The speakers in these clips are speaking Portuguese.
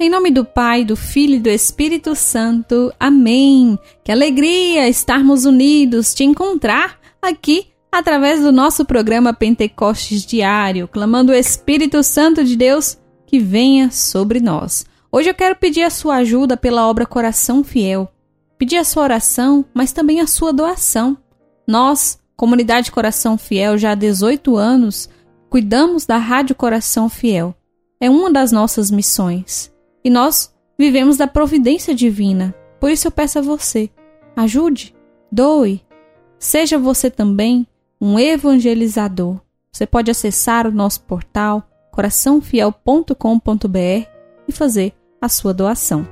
Em nome do Pai, do Filho e do Espírito Santo. Amém. Que alegria estarmos unidos, te encontrar aqui através do nosso programa Pentecostes Diário, clamando o Espírito Santo de Deus que venha sobre nós. Hoje eu quero pedir a sua ajuda pela obra Coração Fiel. Pedir a sua oração, mas também a sua doação. Nós, Comunidade Coração Fiel, já há 18 anos, cuidamos da Rádio Coração Fiel. É uma das nossas missões. E nós vivemos da providência divina. Por isso eu peço a você: ajude, doe. Seja você também um evangelizador. Você pode acessar o nosso portal coraçãofiel.com.br e fazer a sua doação.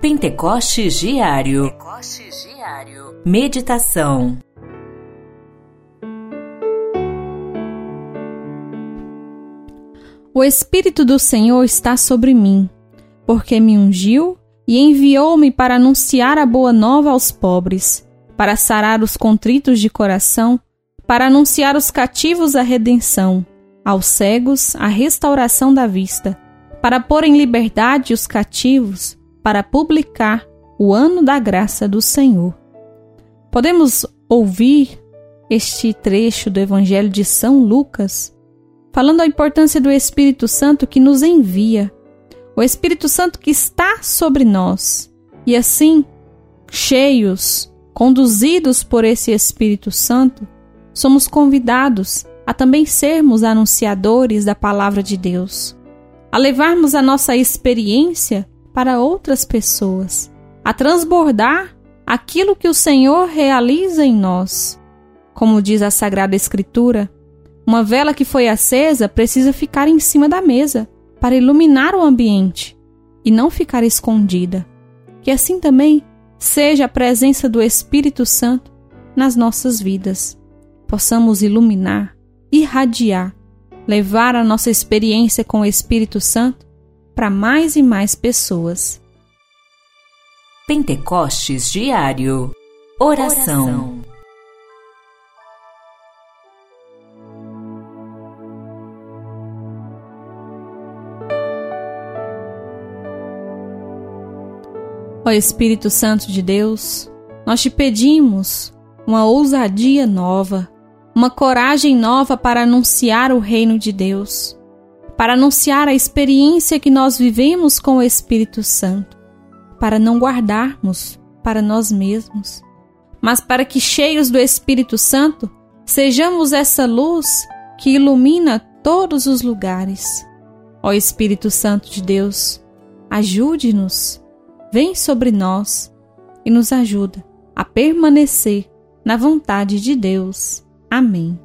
Pentecostes Diário. Pentecostes Diário. Meditação. O Espírito do Senhor está sobre mim porque me ungiu e enviou-me para anunciar a boa nova aos pobres, para sarar os contritos de coração, para anunciar os cativos a redenção, aos cegos a restauração da vista, para pôr em liberdade os cativos, para publicar o ano da graça do Senhor. Podemos ouvir este trecho do Evangelho de São Lucas, falando a importância do Espírito Santo que nos envia o Espírito Santo que está sobre nós. E assim, cheios, conduzidos por esse Espírito Santo, somos convidados a também sermos anunciadores da palavra de Deus, a levarmos a nossa experiência para outras pessoas, a transbordar aquilo que o Senhor realiza em nós. Como diz a Sagrada Escritura, uma vela que foi acesa precisa ficar em cima da mesa para iluminar o ambiente e não ficar escondida. Que assim também seja a presença do Espírito Santo nas nossas vidas. Possamos iluminar, irradiar, levar a nossa experiência com o Espírito Santo para mais e mais pessoas. Pentecostes Diário Oração. Oração. Ó Espírito Santo de Deus, nós te pedimos uma ousadia nova, uma coragem nova para anunciar o reino de Deus, para anunciar a experiência que nós vivemos com o Espírito Santo, para não guardarmos para nós mesmos, mas para que, cheios do Espírito Santo, sejamos essa luz que ilumina todos os lugares. Ó Espírito Santo de Deus, ajude-nos vem sobre nós e nos ajuda a permanecer na vontade de Deus. Amém.